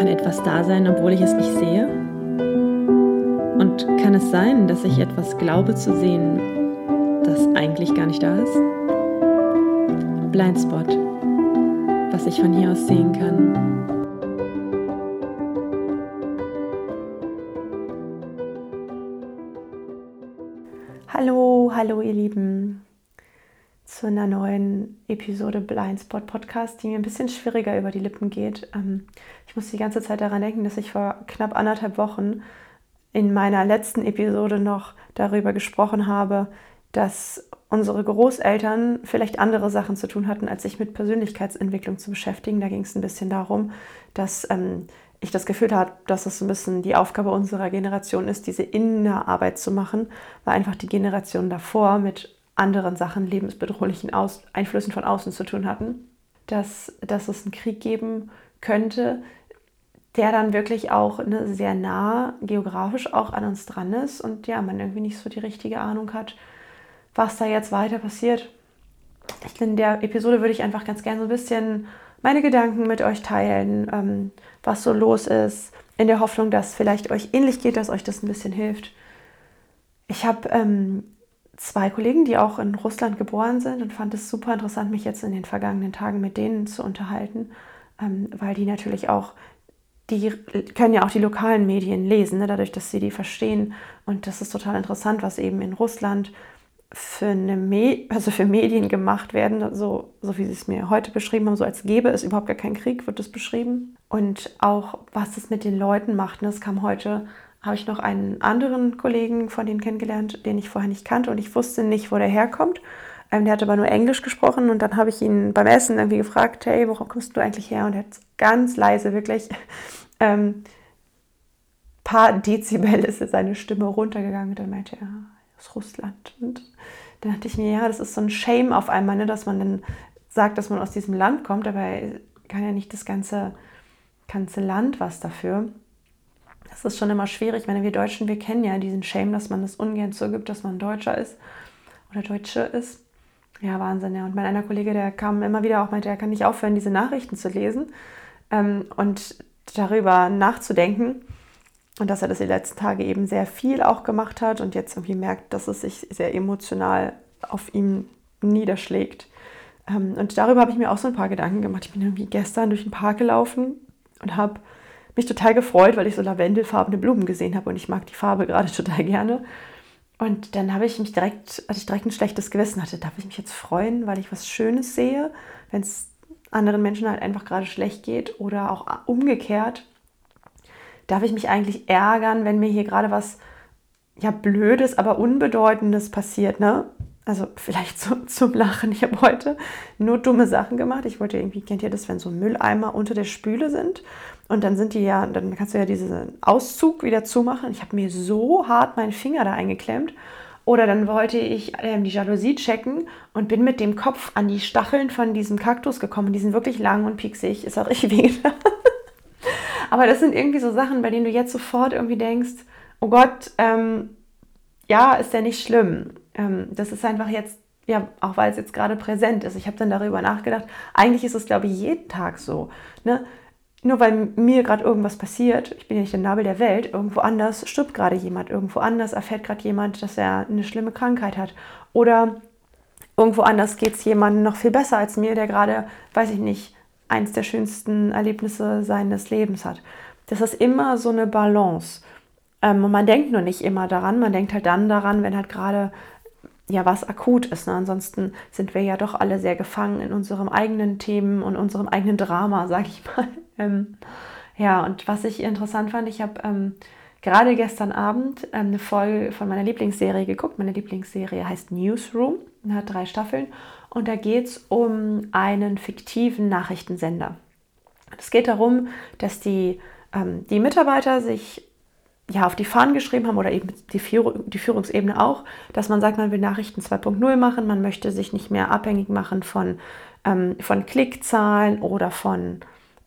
Kann etwas da sein, obwohl ich es nicht sehe? Und kann es sein, dass ich etwas glaube zu sehen, das eigentlich gar nicht da ist? Blindspot, was ich von hier aus sehen kann. Hallo, hallo ihr Lieben zu einer neuen Episode Blindspot Podcast, die mir ein bisschen schwieriger über die Lippen geht. Ähm, ich muss die ganze Zeit daran denken, dass ich vor knapp anderthalb Wochen in meiner letzten Episode noch darüber gesprochen habe, dass unsere Großeltern vielleicht andere Sachen zu tun hatten, als sich mit Persönlichkeitsentwicklung zu beschäftigen. Da ging es ein bisschen darum, dass ähm, ich das Gefühl habe, dass es ein bisschen die Aufgabe unserer Generation ist, diese Innenarbeit zu machen, weil einfach die Generation davor mit anderen Sachen, lebensbedrohlichen Aus Einflüssen von außen zu tun hatten, dass, dass es einen Krieg geben könnte, der dann wirklich auch ne, sehr nah geografisch auch an uns dran ist und ja, man irgendwie nicht so die richtige Ahnung hat, was da jetzt weiter passiert. In der Episode würde ich einfach ganz gerne so ein bisschen meine Gedanken mit euch teilen, ähm, was so los ist, in der Hoffnung, dass vielleicht euch ähnlich geht, dass euch das ein bisschen hilft. Ich habe ähm, zwei Kollegen, die auch in Russland geboren sind und fand es super interessant, mich jetzt in den vergangenen Tagen mit denen zu unterhalten, ähm, weil die natürlich auch, die können ja auch die lokalen Medien lesen, ne, dadurch, dass sie die verstehen. Und das ist total interessant, was eben in Russland für, eine Me also für Medien gemacht werden, so, so wie sie es mir heute beschrieben haben, so als gäbe es überhaupt gar keinen Krieg, wird es beschrieben. Und auch, was es mit den Leuten macht. Ne, das kam heute habe ich noch einen anderen Kollegen von denen kennengelernt, den ich vorher nicht kannte und ich wusste nicht, wo der herkommt. Ähm, der hat aber nur Englisch gesprochen und dann habe ich ihn beim Essen irgendwie gefragt, hey, worauf kommst du eigentlich her? Und er hat ganz leise wirklich ähm, paar Dezibel ist seine Stimme runtergegangen und dann meinte er, aus Russland. Und dann dachte ich mir, ja, das ist so ein Shame auf einmal, ne, dass man dann sagt, dass man aus diesem Land kommt, aber kann ja nicht das ganze, ganze Land was dafür. Das ist schon immer schwierig. Ich meine, wir Deutschen, wir kennen ja diesen Shame, dass man das ungern zugibt, dass man Deutscher ist oder Deutsche ist. Ja, Wahnsinn, ja. Und mein einer Kollege, der kam immer wieder auch, meinte, er kann nicht aufhören, diese Nachrichten zu lesen ähm, und darüber nachzudenken. Und dass er das die letzten Tage eben sehr viel auch gemacht hat und jetzt irgendwie merkt, dass es sich sehr emotional auf ihm niederschlägt. Ähm, und darüber habe ich mir auch so ein paar Gedanken gemacht. Ich bin irgendwie gestern durch den Park gelaufen und habe mich total gefreut, weil ich so lavendelfarbene Blumen gesehen habe und ich mag die Farbe gerade total gerne. Und dann habe ich mich direkt, als ich direkt ein schlechtes Gewissen hatte, darf ich mich jetzt freuen, weil ich was Schönes sehe, wenn es anderen Menschen halt einfach gerade schlecht geht oder auch umgekehrt. Darf ich mich eigentlich ärgern, wenn mir hier gerade was ja blödes, aber unbedeutendes passiert, ne? Also vielleicht so, zum Lachen. Ich habe heute nur dumme Sachen gemacht. Ich wollte irgendwie, kennt ihr das, wenn so Mülleimer unter der Spüle sind und dann sind die ja, dann kannst du ja diesen Auszug wieder zumachen. Ich habe mir so hart meinen Finger da eingeklemmt. Oder dann wollte ich äh, die Jalousie checken und bin mit dem Kopf an die Stacheln von diesem Kaktus gekommen. Die sind wirklich lang und pieksig. Ist auch richtig wehgetan. Aber das sind irgendwie so Sachen, bei denen du jetzt sofort irgendwie denkst, oh Gott, ähm, ja, ist ja nicht schlimm. Ähm, das ist einfach jetzt, ja, auch weil es jetzt gerade präsent ist. Ich habe dann darüber nachgedacht. Eigentlich ist es, glaube ich, jeden Tag so. Ne? Nur weil mir gerade irgendwas passiert, ich bin ja nicht der Nabel der Welt, irgendwo anders stirbt gerade jemand, irgendwo anders erfährt gerade jemand, dass er eine schlimme Krankheit hat. Oder irgendwo anders geht es jemandem noch viel besser als mir, der gerade, weiß ich nicht, eins der schönsten Erlebnisse seines Lebens hat. Das ist immer so eine Balance. Ähm, und man denkt nur nicht immer daran, man denkt halt dann daran, wenn halt gerade ja was akut ist. Ne? Ansonsten sind wir ja doch alle sehr gefangen in unserem eigenen Themen und unserem eigenen Drama, sag ich mal. Ähm, ja, und was ich interessant fand, ich habe ähm, gerade gestern Abend ähm, eine Folge von meiner Lieblingsserie geguckt. Meine Lieblingsserie heißt Newsroom, hat drei Staffeln und da geht es um einen fiktiven Nachrichtensender. Es geht darum, dass die, ähm, die Mitarbeiter sich ja, auf die Fahnen geschrieben haben oder eben die, Führung, die Führungsebene auch, dass man sagt, man will Nachrichten 2.0 machen, man möchte sich nicht mehr abhängig machen von, ähm, von Klickzahlen oder von,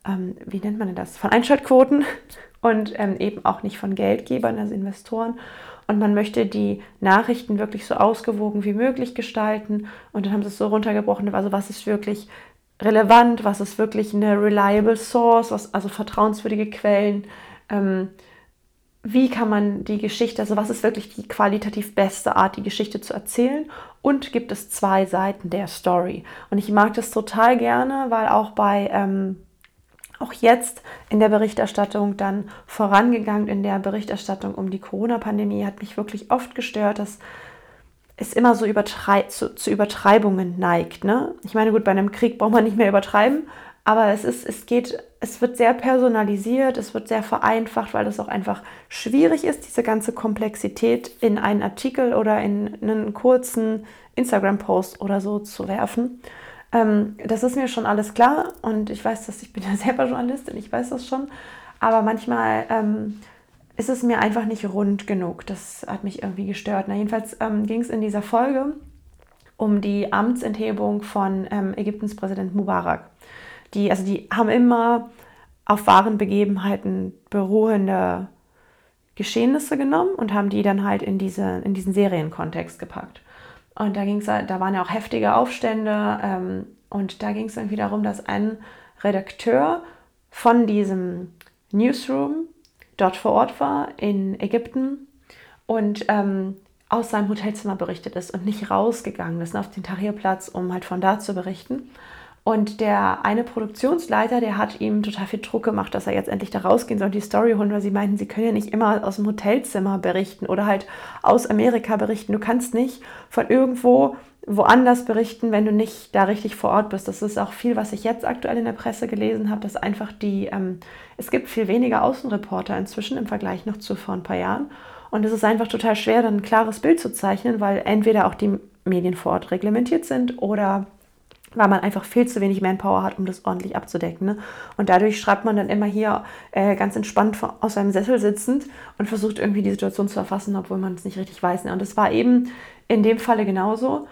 ähm, wie nennt man denn das, von Einschaltquoten und ähm, eben auch nicht von Geldgebern, also Investoren. Und man möchte die Nachrichten wirklich so ausgewogen wie möglich gestalten. Und dann haben sie es so runtergebrochen, also was ist wirklich relevant, was ist wirklich eine reliable Source, was, also vertrauenswürdige Quellen. Ähm, wie kann man die Geschichte, also was ist wirklich die qualitativ beste Art, die Geschichte zu erzählen und gibt es zwei Seiten der Story. Und ich mag das total gerne, weil auch bei, ähm, auch jetzt in der Berichterstattung dann vorangegangen, in der Berichterstattung um die Corona-Pandemie, hat mich wirklich oft gestört, dass es immer so übertrei zu, zu Übertreibungen neigt. Ne? Ich meine, gut, bei einem Krieg braucht man nicht mehr übertreiben, aber es ist, es geht, es wird sehr personalisiert, es wird sehr vereinfacht, weil es auch einfach schwierig ist, diese ganze Komplexität in einen Artikel oder in einen kurzen Instagram-Post oder so zu werfen. Ähm, das ist mir schon alles klar und ich weiß, dass ich bin ja selber Journalistin, ich weiß das schon. Aber manchmal ähm, ist es mir einfach nicht rund genug. Das hat mich irgendwie gestört. Na, jedenfalls ähm, ging es in dieser Folge um die Amtsenthebung von ähm, Ägyptens Präsident Mubarak die, also die haben immer auf wahren Begebenheiten beruhende Geschehnisse genommen und haben die dann halt in, diese, in diesen Serienkontext gepackt. Und da ging's, da waren ja auch heftige Aufstände ähm, und da ging es irgendwie darum, dass ein Redakteur von diesem Newsroom dort vor Ort war in Ägypten und ähm, aus seinem Hotelzimmer berichtet ist und nicht rausgegangen ist auf den Tahrirplatz, um halt von da zu berichten. Und der eine Produktionsleiter, der hat ihm total viel Druck gemacht, dass er jetzt endlich da rausgehen soll und die Story holen, weil sie meinten, sie können ja nicht immer aus dem Hotelzimmer berichten oder halt aus Amerika berichten. Du kannst nicht von irgendwo woanders berichten, wenn du nicht da richtig vor Ort bist. Das ist auch viel, was ich jetzt aktuell in der Presse gelesen habe, dass einfach die, ähm, es gibt viel weniger Außenreporter inzwischen im Vergleich noch zu vor ein paar Jahren. Und es ist einfach total schwer, dann ein klares Bild zu zeichnen, weil entweder auch die Medien vor Ort reglementiert sind oder weil man einfach viel zu wenig Manpower hat, um das ordentlich abzudecken. Ne? Und dadurch schreibt man dann immer hier äh, ganz entspannt aus seinem Sessel sitzend und versucht irgendwie die Situation zu erfassen, obwohl man es nicht richtig weiß. Ne? Und das war eben in dem Falle genauso.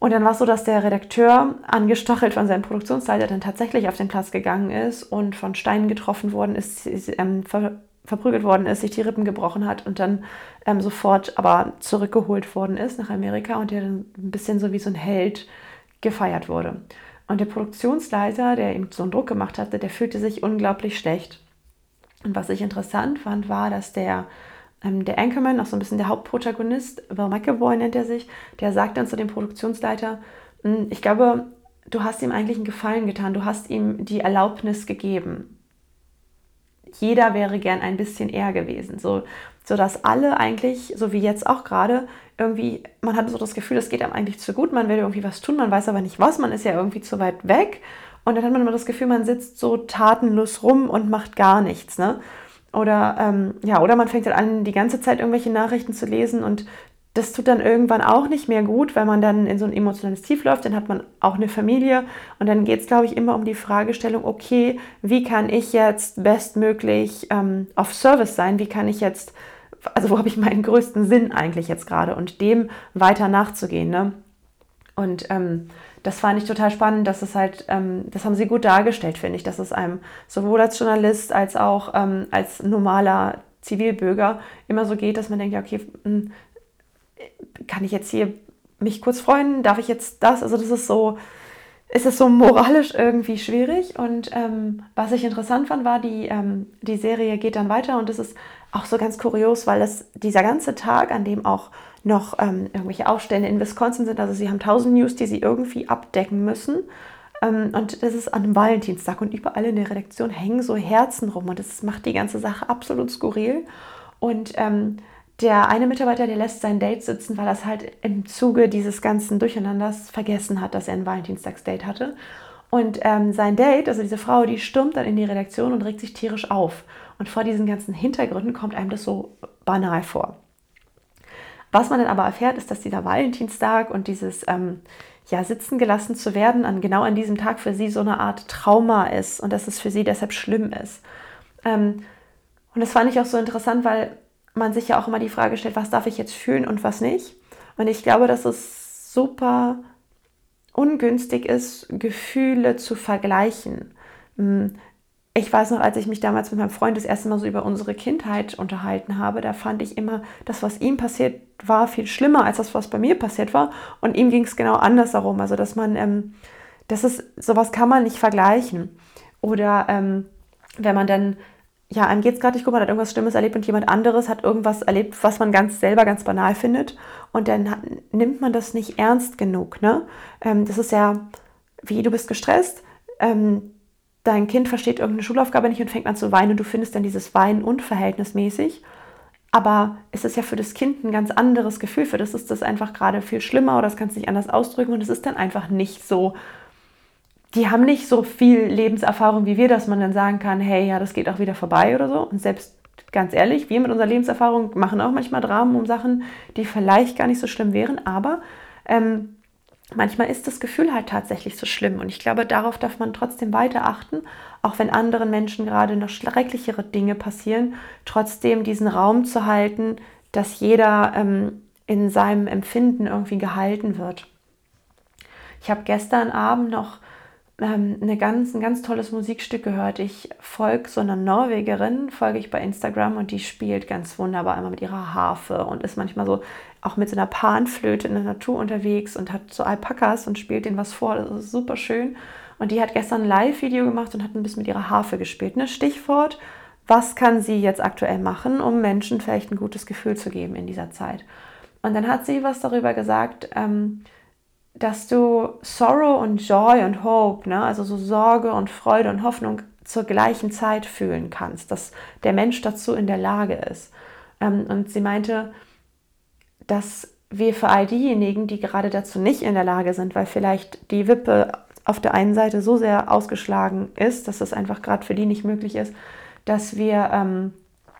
Und dann war es so, dass der Redakteur, angestachelt von seinem Produktionsleiter, dann tatsächlich auf den Platz gegangen ist und von Steinen getroffen worden ist, ähm, ver verprügelt worden ist, sich die Rippen gebrochen hat und dann ähm, sofort aber zurückgeholt worden ist nach Amerika und der dann ein bisschen so wie so ein Held gefeiert wurde. Und der Produktionsleiter, der ihm so einen Druck gemacht hatte, der fühlte sich unglaublich schlecht. Und was ich interessant fand, war, dass der, ähm, der Anchorman, auch so ein bisschen der Hauptprotagonist, Will McAvoy nennt er sich, der sagt dann zu dem Produktionsleiter, hm, ich glaube, du hast ihm eigentlich einen Gefallen getan, du hast ihm die Erlaubnis gegeben. Jeder wäre gern ein bisschen eher gewesen, so, sodass alle eigentlich, so wie jetzt auch gerade, irgendwie, man hat so das Gefühl, es geht einem eigentlich zu gut, man will irgendwie was tun, man weiß aber nicht was, man ist ja irgendwie zu weit weg. Und dann hat man immer das Gefühl, man sitzt so tatenlos rum und macht gar nichts. Ne? Oder, ähm, ja, oder man fängt halt an, die ganze Zeit irgendwelche Nachrichten zu lesen und das tut dann irgendwann auch nicht mehr gut, weil man dann in so ein emotionales Tief läuft. Dann hat man auch eine Familie und dann geht es, glaube ich, immer um die Fragestellung, okay, wie kann ich jetzt bestmöglich ähm, auf Service sein? Wie kann ich jetzt also wo habe ich meinen größten Sinn eigentlich jetzt gerade und dem weiter nachzugehen. Ne? Und ähm, das fand ich total spannend, dass es halt, ähm, das haben sie gut dargestellt, finde ich, dass es einem sowohl als Journalist als auch ähm, als normaler Zivilbürger immer so geht, dass man denkt, ja, okay, hm, kann ich jetzt hier mich kurz freuen? Darf ich jetzt das? Also das ist so, ist es so moralisch irgendwie schwierig. Und ähm, was ich interessant fand, war, die, ähm, die Serie geht dann weiter und es ist auch so ganz kurios, weil das dieser ganze Tag, an dem auch noch ähm, irgendwelche Aufstände in Wisconsin sind, also sie haben tausend News, die sie irgendwie abdecken müssen. Ähm, und das ist an einem Valentinstag und überall in der Redaktion hängen so Herzen rum und das macht die ganze Sache absolut skurril. Und ähm, der eine Mitarbeiter, der lässt sein Date sitzen, weil er es halt im Zuge dieses ganzen Durcheinanders vergessen hat, dass er ein Valentinstagsdate hatte. Und ähm, sein Date, also diese Frau, die stürmt dann in die Redaktion und regt sich tierisch auf. Und vor diesen ganzen Hintergründen kommt einem das so banal vor. Was man dann aber erfährt, ist, dass dieser Valentinstag und dieses ähm, ja, sitzen gelassen zu werden an genau an diesem Tag für sie so eine Art Trauma ist und dass es für sie deshalb schlimm ist. Ähm, und das fand ich auch so interessant, weil man sich ja auch immer die Frage stellt, was darf ich jetzt fühlen und was nicht. Und ich glaube, dass es super ungünstig ist, Gefühle zu vergleichen. Hm, ich weiß noch, als ich mich damals mit meinem Freund das erste Mal so über unsere Kindheit unterhalten habe, da fand ich immer, das, was ihm passiert war, viel schlimmer als das, was bei mir passiert war. Und ihm ging es genau andersherum. Also, dass man, ähm, das ist, sowas kann man nicht vergleichen. Oder ähm, wenn man dann, ja, einem geht es gerade nicht gut, man hat irgendwas Schlimmes erlebt und jemand anderes hat irgendwas erlebt, was man ganz selber ganz banal findet. Und dann hat, nimmt man das nicht ernst genug. Ne? Ähm, das ist ja, wie du bist gestresst, ähm, dein Kind versteht irgendeine Schulaufgabe nicht und fängt an zu weinen und du findest dann dieses Weinen unverhältnismäßig. Aber es ist ja für das Kind ein ganz anderes Gefühl. Für das ist das einfach gerade viel schlimmer oder das kannst du nicht anders ausdrücken und es ist dann einfach nicht so. Die haben nicht so viel Lebenserfahrung wie wir, dass man dann sagen kann, hey, ja, das geht auch wieder vorbei oder so. Und selbst ganz ehrlich, wir mit unserer Lebenserfahrung machen auch manchmal Dramen um Sachen, die vielleicht gar nicht so schlimm wären, aber ähm, manchmal ist das Gefühl halt tatsächlich so schlimm. Und ich glaube, darauf darf man trotzdem weiter achten, auch wenn anderen Menschen gerade noch schrecklichere Dinge passieren, trotzdem diesen Raum zu halten, dass jeder ähm, in seinem Empfinden irgendwie gehalten wird. Ich habe gestern Abend noch ähm, eine ganz, ein ganz tolles Musikstück gehört. Ich folge so einer Norwegerin, folge ich bei Instagram und die spielt ganz wunderbar immer mit ihrer Harfe und ist manchmal so auch mit so einer Panflöte in der Natur unterwegs und hat so Alpakas und spielt denen was vor. Das ist super schön. Und die hat gestern ein Live-Video gemacht und hat ein bisschen mit ihrer Harfe gespielt. Ne? Stichwort, was kann sie jetzt aktuell machen, um Menschen vielleicht ein gutes Gefühl zu geben in dieser Zeit? Und dann hat sie was darüber gesagt, ähm, dass du Sorrow und Joy und Hope, ne, also so Sorge und Freude und Hoffnung zur gleichen Zeit fühlen kannst, dass der Mensch dazu in der Lage ist. Ähm, und sie meinte, dass wir für all diejenigen, die gerade dazu nicht in der Lage sind, weil vielleicht die Wippe auf der einen Seite so sehr ausgeschlagen ist, dass es einfach gerade für die nicht möglich ist, dass wir ähm,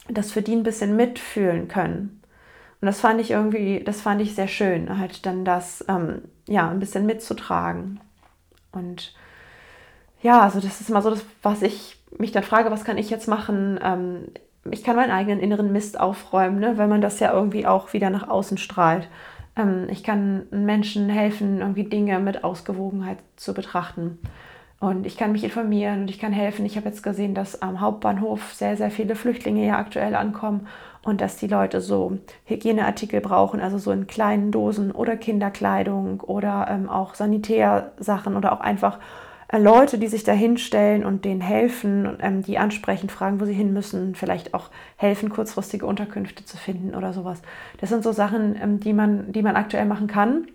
das für die ein bisschen mitfühlen können. Und das fand ich irgendwie, das fand ich sehr schön, halt dann das ähm, ja ein bisschen mitzutragen. Und ja, also das ist immer so das, was ich mich dann frage, was kann ich jetzt machen? Ähm, ich kann meinen eigenen inneren Mist aufräumen, ne, weil man das ja irgendwie auch wieder nach außen strahlt. Ähm, ich kann Menschen helfen, irgendwie Dinge mit Ausgewogenheit zu betrachten. Und ich kann mich informieren und ich kann helfen. Ich habe jetzt gesehen, dass am Hauptbahnhof sehr, sehr viele Flüchtlinge ja aktuell ankommen und dass die Leute so Hygieneartikel brauchen, also so in kleinen Dosen oder Kinderkleidung oder ähm, auch Sanitärsachen oder auch einfach äh, Leute, die sich da hinstellen und denen helfen, ähm, die ansprechen, fragen, wo sie hin müssen, vielleicht auch helfen, kurzfristige Unterkünfte zu finden oder sowas. Das sind so Sachen, ähm, die, man, die man aktuell machen kann.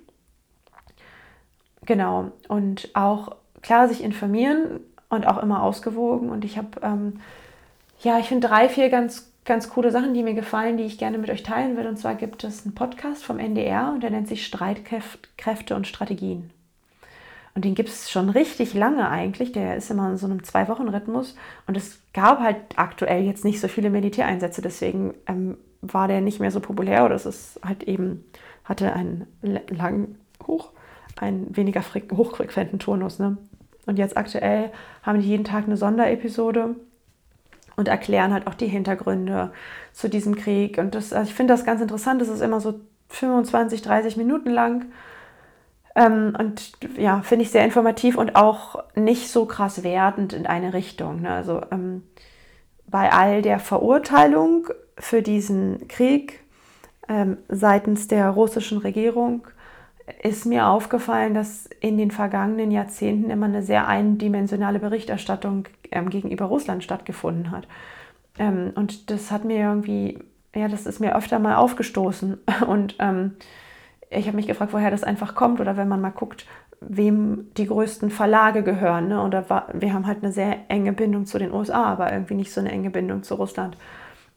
Genau. Und auch klar sich informieren und auch immer ausgewogen. Und ich habe, ähm, ja, ich finde drei, vier ganz, ganz coole Sachen, die mir gefallen, die ich gerne mit euch teilen will. Und zwar gibt es einen Podcast vom NDR und der nennt sich Streitkräfte und Strategien. Und den gibt es schon richtig lange eigentlich. Der ist immer in so einem Zwei-Wochen-Rhythmus. Und es gab halt aktuell jetzt nicht so viele Militäreinsätze. Deswegen ähm, war der nicht mehr so populär. Oder es ist halt eben, hatte einen lang hoch, einen weniger hochfrequenten Turnus. Ne? Und jetzt aktuell haben die jeden Tag eine Sonderepisode und erklären halt auch die Hintergründe zu diesem Krieg. Und das, also ich finde das ganz interessant. Das ist immer so 25, 30 Minuten lang ähm, und ja, finde ich sehr informativ und auch nicht so krass wertend in eine Richtung. Ne? Also ähm, bei all der Verurteilung für diesen Krieg ähm, seitens der russischen Regierung ist mir aufgefallen, dass in den vergangenen Jahrzehnten immer eine sehr eindimensionale Berichterstattung ähm, gegenüber Russland stattgefunden hat. Ähm, und das hat mir irgendwie, ja, das ist mir öfter mal aufgestoßen. Und ähm, ich habe mich gefragt, woher das einfach kommt oder wenn man mal guckt, wem die größten Verlage gehören. Ne? Oder wir haben halt eine sehr enge Bindung zu den USA, aber irgendwie nicht so eine enge Bindung zu Russland.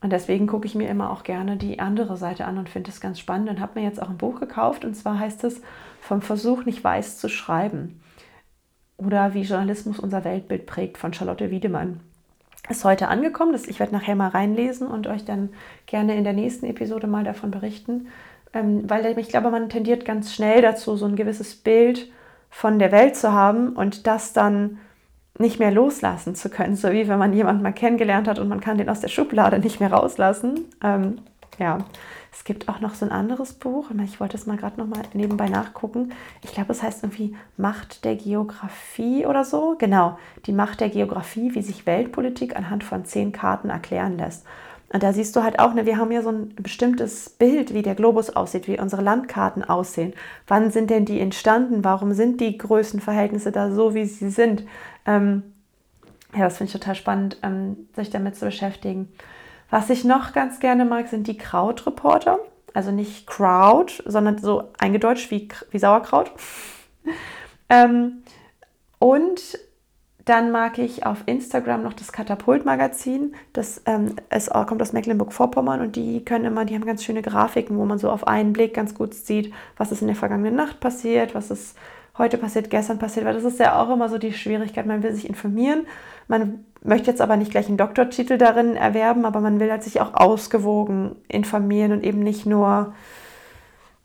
Und deswegen gucke ich mir immer auch gerne die andere Seite an und finde es ganz spannend und habe mir jetzt auch ein Buch gekauft und zwar heißt es Vom Versuch nicht weiß zu schreiben oder wie Journalismus unser Weltbild prägt von Charlotte Wiedemann. Ist heute angekommen, ich werde nachher mal reinlesen und euch dann gerne in der nächsten Episode mal davon berichten ähm, weil ich glaube, man tendiert ganz schnell dazu, so ein gewisses Bild von der Welt zu haben und das dann nicht mehr loslassen zu können, so wie wenn man jemanden mal kennengelernt hat und man kann den aus der Schublade nicht mehr rauslassen. Ähm, ja, es gibt auch noch so ein anderes Buch, ich wollte es mal gerade noch mal nebenbei nachgucken. Ich glaube, es heißt irgendwie Macht der Geografie oder so. Genau, die Macht der Geografie, wie sich Weltpolitik anhand von zehn Karten erklären lässt. Und da siehst du halt auch, ne, wir haben ja so ein bestimmtes Bild, wie der Globus aussieht, wie unsere Landkarten aussehen. Wann sind denn die entstanden? Warum sind die Größenverhältnisse da so, wie sie sind? Ähm, ja, das finde ich total spannend, ähm, sich damit zu beschäftigen. Was ich noch ganz gerne mag, sind die Krautreporter. Also nicht Crowd, sondern so eingedeutscht wie, wie Sauerkraut. ähm, und dann mag ich auf Instagram noch das Katapult-Magazin. Das ähm, es kommt aus Mecklenburg-Vorpommern und die können immer, die haben ganz schöne Grafiken, wo man so auf einen Blick ganz gut sieht, was ist in der vergangenen Nacht passiert, was ist heute passiert, gestern passiert, weil das ist ja auch immer so die Schwierigkeit. Man will sich informieren, man möchte jetzt aber nicht gleich einen Doktortitel darin erwerben, aber man will halt sich auch ausgewogen informieren und eben nicht nur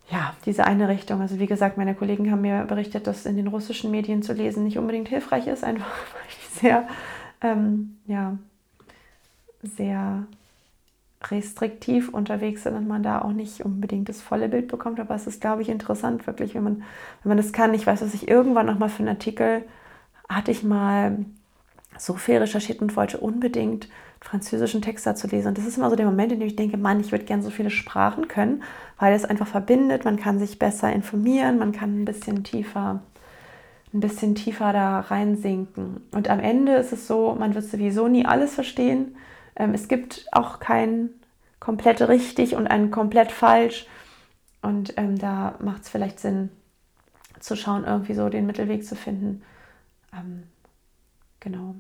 ja, diese eine Richtung. Also wie gesagt, meine Kollegen haben mir berichtet, dass in den russischen Medien zu lesen nicht unbedingt hilfreich ist, einfach weil die sehr, ähm, ja, sehr restriktiv unterwegs sind und man da auch nicht unbedingt das volle Bild bekommt. Aber es ist, glaube ich, interessant, wirklich, wenn man, wenn man das kann. Ich weiß, dass ich irgendwann noch mal für einen Artikel hatte ich mal so viel recherchiert und wollte unbedingt französischen Text dazu lesen. Und das ist immer so der Moment, in dem ich denke, Mann, ich würde gerne so viele Sprachen können, weil es einfach verbindet, man kann sich besser informieren, man kann ein bisschen tiefer, ein bisschen tiefer da reinsinken. Und am Ende ist es so, man wird sowieso nie alles verstehen. Ähm, es gibt auch kein komplett richtig und ein komplett falsch. Und ähm, da macht es vielleicht Sinn, zu schauen, irgendwie so den Mittelweg zu finden. Genau.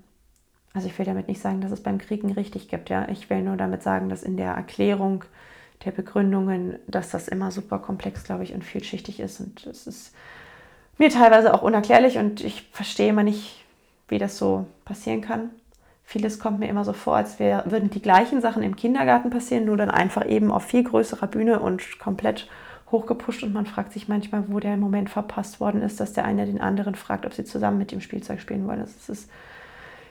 Also ich will damit nicht sagen, dass es beim Kriegen richtig gibt. Ja? Ich will nur damit sagen, dass in der Erklärung der Begründungen, dass das immer super komplex, glaube ich, und vielschichtig ist. Und es ist mir teilweise auch unerklärlich und ich verstehe immer nicht, wie das so passieren kann. Vieles kommt mir immer so vor, als wär, würden die gleichen Sachen im Kindergarten passieren, nur dann einfach eben auf viel größerer Bühne und komplett hochgepusht. Und man fragt sich manchmal, wo der Moment verpasst worden ist, dass der eine den anderen fragt, ob sie zusammen mit dem Spielzeug spielen wollen. Das ist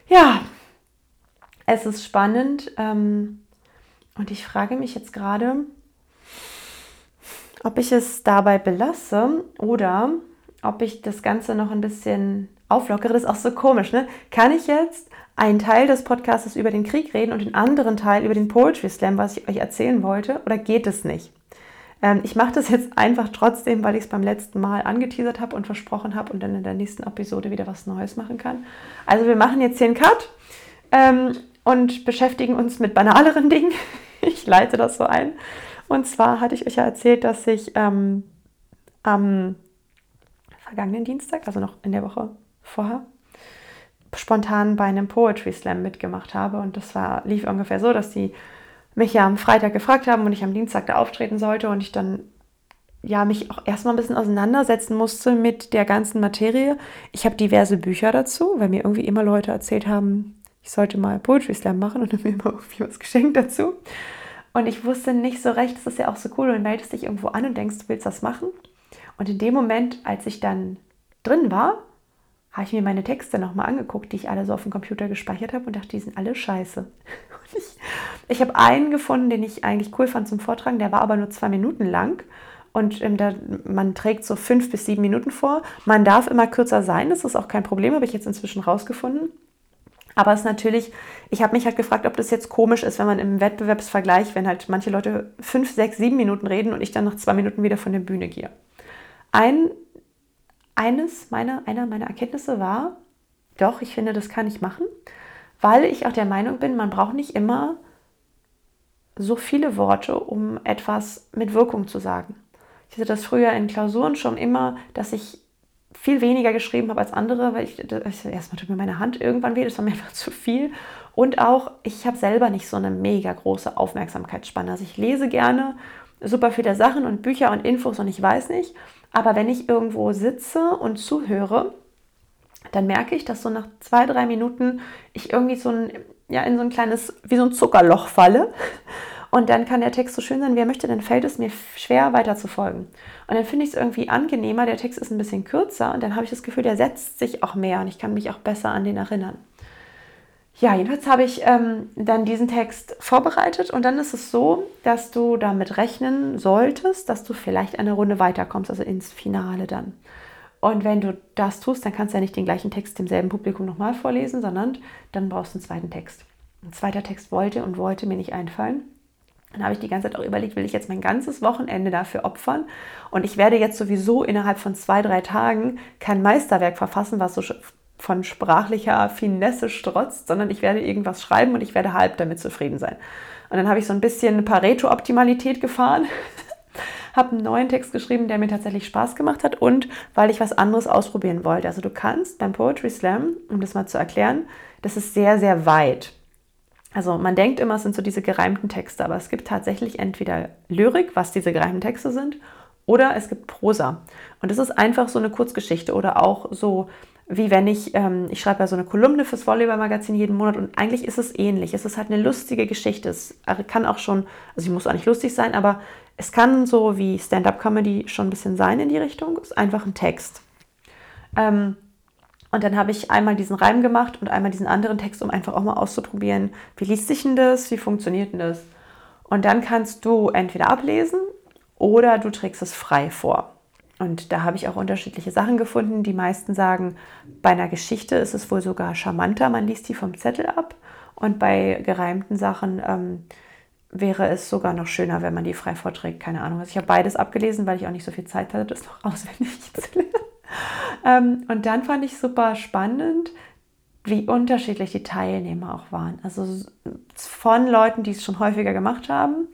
ja, es ist spannend ähm, und ich frage mich jetzt gerade, ob ich es dabei belasse oder ob ich das Ganze noch ein bisschen auflockere. Das ist auch so komisch, ne? Kann ich jetzt einen Teil des Podcasts über den Krieg reden und den anderen Teil über den Poetry Slam, was ich euch erzählen wollte, oder geht es nicht? Ähm, ich mache das jetzt einfach trotzdem, weil ich es beim letzten Mal angeteasert habe und versprochen habe und dann in der nächsten Episode wieder was Neues machen kann. Also wir machen jetzt hier einen Cut ähm, und beschäftigen uns mit banaleren Dingen. ich leite das so ein. Und zwar hatte ich euch ja erzählt, dass ich ähm, am vergangenen Dienstag, also noch in der Woche vorher, spontan bei einem Poetry Slam mitgemacht habe. Und das war, lief ungefähr so, dass die mich ja am Freitag gefragt haben und ich am Dienstag da auftreten sollte und ich dann ja mich auch erstmal ein bisschen auseinandersetzen musste mit der ganzen Materie. Ich habe diverse Bücher dazu, weil mir irgendwie immer Leute erzählt haben, ich sollte mal Poetry Slam machen und dann mir immer irgendwie was geschenkt dazu. Und ich wusste nicht so recht, das ist ja auch so cool, du meldest dich irgendwo an und denkst, du willst das machen. Und in dem Moment, als ich dann drin war, habe ich mir meine Texte nochmal angeguckt, die ich alle so auf dem Computer gespeichert habe und dachte, die sind alle scheiße. ich, ich habe einen gefunden, den ich eigentlich cool fand zum Vortragen, der war aber nur zwei Minuten lang. Und ähm, da, man trägt so fünf bis sieben Minuten vor. Man darf immer kürzer sein, das ist auch kein Problem, habe ich jetzt inzwischen rausgefunden. Aber es ist natürlich, ich habe mich halt gefragt, ob das jetzt komisch ist, wenn man im Wettbewerbsvergleich, wenn halt manche Leute fünf, sechs, sieben Minuten reden und ich dann nach zwei Minuten wieder von der Bühne gehe. Ein eines meiner, einer meiner Erkenntnisse war, doch, ich finde, das kann ich machen, weil ich auch der Meinung bin, man braucht nicht immer so viele Worte, um etwas mit Wirkung zu sagen. Ich hatte das früher in Klausuren schon immer, dass ich viel weniger geschrieben habe als andere, weil ich, ich erstmal tut mir meine Hand irgendwann weh, das war mir einfach zu viel. Und auch, ich habe selber nicht so eine mega große Aufmerksamkeitsspanne. Also ich lese gerne super viele Sachen und Bücher und Infos und ich weiß nicht. Aber wenn ich irgendwo sitze und zuhöre, dann merke ich, dass so nach zwei, drei Minuten ich irgendwie so ein, ja, in so ein kleines, wie so ein Zuckerloch falle. Und dann kann der Text so schön sein, wie er möchte, dann fällt es mir schwer weiter zu folgen. Und dann finde ich es irgendwie angenehmer, der Text ist ein bisschen kürzer und dann habe ich das Gefühl, der setzt sich auch mehr und ich kann mich auch besser an den erinnern. Ja, jedenfalls habe ich ähm, dann diesen Text vorbereitet und dann ist es so, dass du damit rechnen solltest, dass du vielleicht eine Runde weiterkommst, also ins Finale dann. Und wenn du das tust, dann kannst du ja nicht den gleichen Text demselben Publikum nochmal vorlesen, sondern dann brauchst du einen zweiten Text. ein zweiter Text wollte und wollte mir nicht einfallen. Dann habe ich die ganze Zeit auch überlegt, will ich jetzt mein ganzes Wochenende dafür opfern? Und ich werde jetzt sowieso innerhalb von zwei, drei Tagen kein Meisterwerk verfassen, was so von sprachlicher Finesse strotzt, sondern ich werde irgendwas schreiben und ich werde halb damit zufrieden sein. Und dann habe ich so ein bisschen Pareto-Optimalität gefahren, habe einen neuen Text geschrieben, der mir tatsächlich Spaß gemacht hat und weil ich was anderes ausprobieren wollte. Also du kannst beim Poetry Slam, um das mal zu erklären, das ist sehr, sehr weit. Also man denkt immer, es sind so diese gereimten Texte, aber es gibt tatsächlich entweder Lyrik, was diese gereimten Texte sind, oder es gibt Prosa. Und das ist einfach so eine Kurzgeschichte oder auch so wie wenn ich, ähm, ich schreibe ja so eine Kolumne fürs Volleyball-Magazin jeden Monat und eigentlich ist es ähnlich. Es ist halt eine lustige Geschichte. Es kann auch schon, also ich muss auch nicht lustig sein, aber es kann so wie Stand-up-Comedy schon ein bisschen sein in die Richtung. Es ist einfach ein Text. Ähm, und dann habe ich einmal diesen Reim gemacht und einmal diesen anderen Text, um einfach auch mal auszuprobieren, wie liest sich denn das, wie funktioniert denn das. Und dann kannst du entweder ablesen oder du trägst es frei vor. Und da habe ich auch unterschiedliche Sachen gefunden. Die meisten sagen, bei einer Geschichte ist es wohl sogar charmanter, man liest die vom Zettel ab. Und bei gereimten Sachen ähm, wäre es sogar noch schöner, wenn man die frei vorträgt. Keine Ahnung. Also ich habe beides abgelesen, weil ich auch nicht so viel Zeit hatte, das noch auswendig zu lernen. ähm, und dann fand ich super spannend, wie unterschiedlich die Teilnehmer auch waren. Also von Leuten, die es schon häufiger gemacht haben,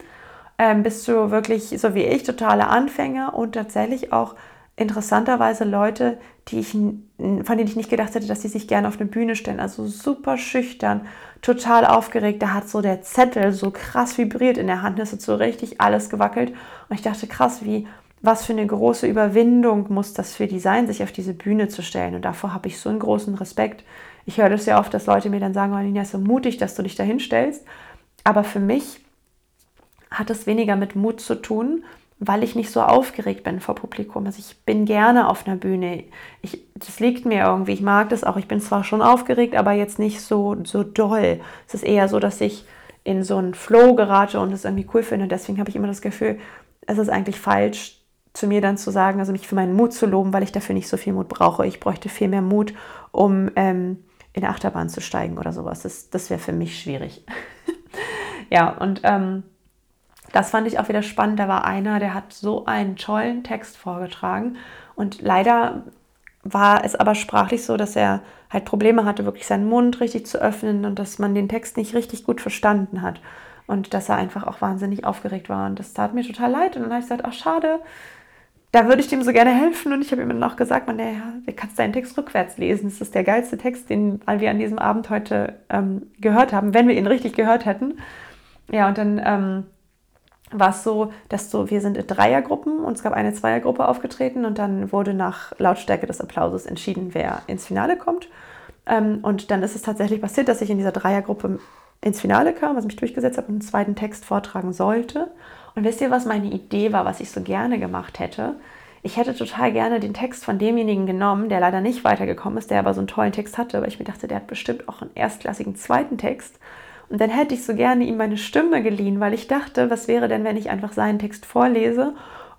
ähm, bist du wirklich, so wie ich, totale Anfänger und tatsächlich auch interessanterweise Leute, die ich, von denen ich nicht gedacht hätte, dass sie sich gerne auf eine Bühne stellen. Also super schüchtern, total aufgeregt. Da hat so der Zettel so krass vibriert in der Hand, ist so richtig alles gewackelt. Und ich dachte, krass, wie, was für eine große Überwindung muss das für die sein, sich auf diese Bühne zu stellen. Und davor habe ich so einen großen Respekt. Ich höre das ja oft, dass Leute mir dann sagen, oh, Nina, ist so mutig, dass du dich da hinstellst. Aber für mich hat es weniger mit Mut zu tun, weil ich nicht so aufgeregt bin vor Publikum. Also ich bin gerne auf einer Bühne. Ich, das liegt mir irgendwie. Ich mag das auch. Ich bin zwar schon aufgeregt, aber jetzt nicht so, so doll. Es ist eher so, dass ich in so einen Flow gerate und es irgendwie cool finde. Deswegen habe ich immer das Gefühl, es ist eigentlich falsch, zu mir dann zu sagen, also mich für meinen Mut zu loben, weil ich dafür nicht so viel Mut brauche. Ich bräuchte viel mehr Mut, um ähm, in der Achterbahn zu steigen oder sowas. Das, das wäre für mich schwierig. ja, und ähm, das fand ich auch wieder spannend. Da war einer, der hat so einen tollen Text vorgetragen. Und leider war es aber sprachlich so, dass er halt Probleme hatte, wirklich seinen Mund richtig zu öffnen und dass man den Text nicht richtig gut verstanden hat. Und dass er einfach auch wahnsinnig aufgeregt war. Und das tat mir total leid. Und dann habe ich gesagt, ach schade, da würde ich dem so gerne helfen. Und ich habe ihm dann auch gesagt, man, der, der kannst deinen Text rückwärts lesen. Das ist der geilste Text, den wir an diesem Abend heute ähm, gehört haben, wenn wir ihn richtig gehört hätten. Ja, und dann ähm, war es so, dass so, wir sind in Dreiergruppen und es gab eine Zweiergruppe aufgetreten und dann wurde nach Lautstärke des Applauses entschieden, wer ins Finale kommt. Ähm, und dann ist es tatsächlich passiert, dass ich in dieser Dreiergruppe ins Finale kam, also mich durchgesetzt habe und einen zweiten Text vortragen sollte. Und wisst ihr, was meine Idee war, was ich so gerne gemacht hätte? Ich hätte total gerne den Text von demjenigen genommen, der leider nicht weitergekommen ist, der aber so einen tollen Text hatte, aber ich mir dachte, der hat bestimmt auch einen erstklassigen zweiten Text und dann hätte ich so gerne ihm meine Stimme geliehen, weil ich dachte, was wäre denn, wenn ich einfach seinen Text vorlese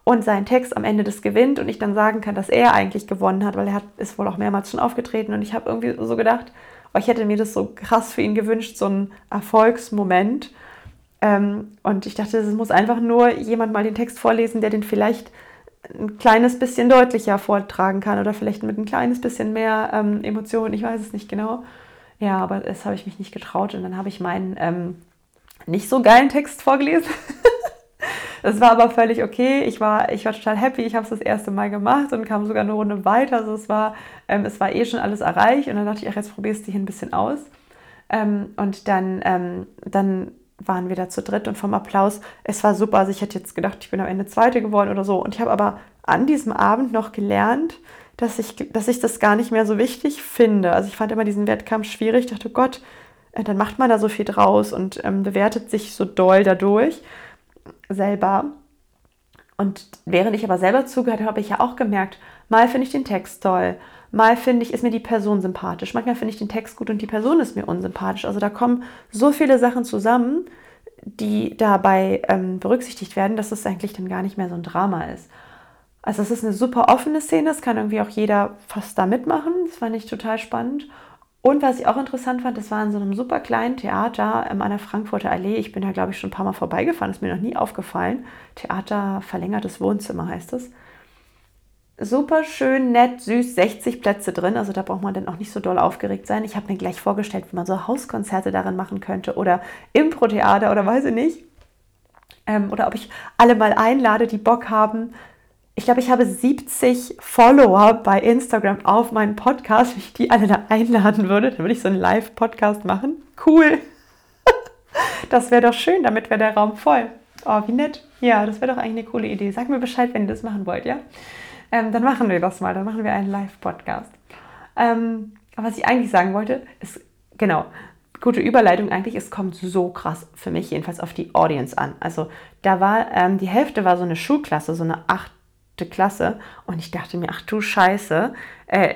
und sein Text am Ende das gewinnt und ich dann sagen kann, dass er eigentlich gewonnen hat, weil er hat, ist wohl auch mehrmals schon aufgetreten und ich habe irgendwie so gedacht, oh, ich hätte mir das so krass für ihn gewünscht, so ein Erfolgsmoment. Ähm, und ich dachte, es muss einfach nur jemand mal den Text vorlesen, der den vielleicht ein kleines bisschen deutlicher vortragen kann oder vielleicht mit ein kleines bisschen mehr ähm, Emotionen, ich weiß es nicht genau. Ja, aber das habe ich mich nicht getraut und dann habe ich meinen ähm, nicht so geilen Text vorgelesen. das war aber völlig okay. Ich war, ich war total happy. Ich habe es das erste Mal gemacht und kam sogar eine Runde weiter. Also es war, ähm, es war eh schon alles erreicht und dann dachte ich, ach, jetzt probierst du hier ein bisschen aus. Ähm, und dann, ähm, dann waren wir da zu dritt und vom Applaus, es war super. Also ich hätte jetzt gedacht, ich bin am Ende Zweite geworden oder so. Und ich habe aber an diesem Abend noch gelernt, dass ich, dass ich das gar nicht mehr so wichtig finde. Also ich fand immer diesen Wettkampf schwierig. Ich dachte, Gott, äh, dann macht man da so viel draus und ähm, bewertet sich so doll dadurch selber. Und während ich aber selber zugehört habe, habe ich ja auch gemerkt, mal finde ich den Text toll, mal finde ich, ist mir die Person sympathisch, manchmal finde ich den Text gut und die Person ist mir unsympathisch. Also da kommen so viele Sachen zusammen, die dabei ähm, berücksichtigt werden, dass es eigentlich dann gar nicht mehr so ein Drama ist. Also es ist eine super offene Szene, es kann irgendwie auch jeder fast da mitmachen. Das fand ich total spannend. Und was ich auch interessant fand, das war in so einem super kleinen Theater an der Frankfurter Allee. Ich bin da, glaube ich, schon ein paar Mal vorbeigefahren, ist mir noch nie aufgefallen. Theater Verlängertes Wohnzimmer heißt es. Super schön, nett, süß, 60 Plätze drin. Also da braucht man dann auch nicht so doll aufgeregt sein. Ich habe mir gleich vorgestellt, wie man so Hauskonzerte darin machen könnte oder Impro-Theater oder weiß ich nicht. Ähm, oder ob ich alle mal einlade, die Bock haben, ich glaube, ich habe 70 Follower bei Instagram auf meinen Podcast, wenn ich die alle da einladen würde, dann würde ich so einen Live-Podcast machen. Cool. Das wäre doch schön, damit wäre der Raum voll. Oh, wie nett. Ja, das wäre doch eigentlich eine coole Idee. Sag mir Bescheid, wenn ihr das machen wollt, ja? Ähm, dann machen wir das mal. Dann machen wir einen Live-Podcast. Ähm, was ich eigentlich sagen wollte, ist, genau, gute Überleitung eigentlich, es kommt so krass für mich jedenfalls auf die Audience an. Also da war, ähm, die Hälfte war so eine Schulklasse, so eine 8 Klasse und ich dachte mir, ach du Scheiße, äh,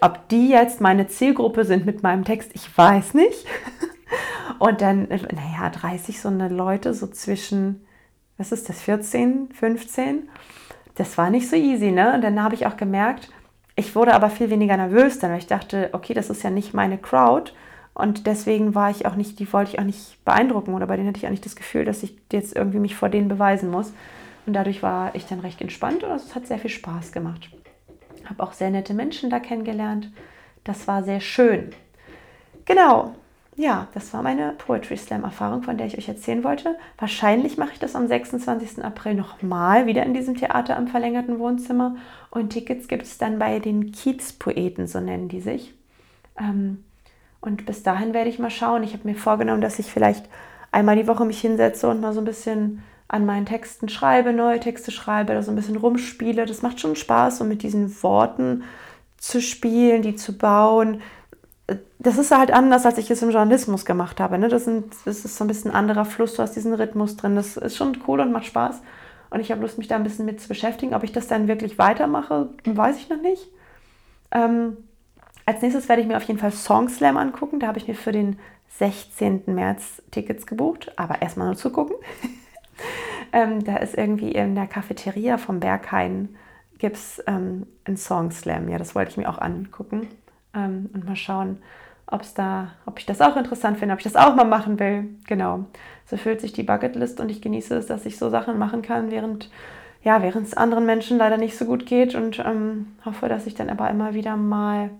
ob die jetzt meine Zielgruppe sind mit meinem Text, ich weiß nicht. Und dann, naja, 30 so eine Leute, so zwischen, was ist das, 14, 15. Das war nicht so easy, ne? Und dann habe ich auch gemerkt, ich wurde aber viel weniger nervös dann, weil ich dachte, okay, das ist ja nicht meine Crowd. Und deswegen war ich auch nicht, die wollte ich auch nicht beeindrucken oder bei denen hatte ich auch nicht das Gefühl, dass ich jetzt irgendwie mich vor denen beweisen muss. Und dadurch war ich dann recht entspannt und es hat sehr viel Spaß gemacht. Habe auch sehr nette Menschen da kennengelernt. Das war sehr schön. Genau, ja, das war meine Poetry Slam Erfahrung, von der ich euch erzählen wollte. Wahrscheinlich mache ich das am 26. April nochmal wieder in diesem Theater am verlängerten Wohnzimmer. Und Tickets gibt es dann bei den Kiez-Poeten, so nennen die sich. Ähm, und bis dahin werde ich mal schauen. Ich habe mir vorgenommen, dass ich vielleicht einmal die Woche mich hinsetze und mal so ein bisschen an meinen Texten schreibe, neue Texte schreibe, da so ein bisschen rumspiele. Das macht schon Spaß, so mit diesen Worten zu spielen, die zu bauen. Das ist halt anders, als ich es im Journalismus gemacht habe. Ne? Das, sind, das ist so ein bisschen anderer Fluss, du hast diesen Rhythmus drin. Das ist schon cool und macht Spaß. Und ich habe Lust, mich da ein bisschen mit zu beschäftigen. Ob ich das dann wirklich weitermache, weiß ich noch nicht. Ähm, als nächstes werde ich mir auf jeden Fall Songslam angucken. Da habe ich mir für den 16. März Tickets gebucht, aber erstmal nur zu gucken. ähm, da ist irgendwie in der Cafeteria vom Berghain gibt es ähm, einen Song Slam. Ja, das wollte ich mir auch angucken ähm, und mal schauen, ob's da, ob ich das auch interessant finde, ob ich das auch mal machen will. Genau. So fühlt sich die Bucketlist und ich genieße es, dass ich so Sachen machen kann, während ja, während es anderen Menschen leider nicht so gut geht und ähm, hoffe, dass ich dann aber immer wieder mal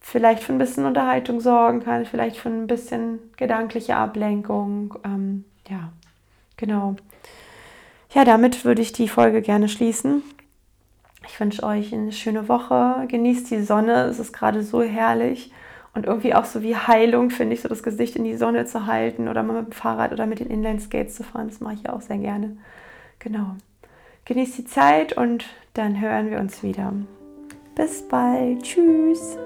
vielleicht für ein bisschen Unterhaltung sorgen kann, vielleicht für ein bisschen gedankliche Ablenkung. Ähm, ja, Genau. Ja, damit würde ich die Folge gerne schließen. Ich wünsche euch eine schöne Woche. Genießt die Sonne. Es ist gerade so herrlich. Und irgendwie auch so wie Heilung, finde ich, so das Gesicht in die Sonne zu halten oder mal mit dem Fahrrad oder mit den Inline-Skates zu fahren. Das mache ich auch sehr gerne. Genau. Genießt die Zeit und dann hören wir uns wieder. Bis bald. Tschüss.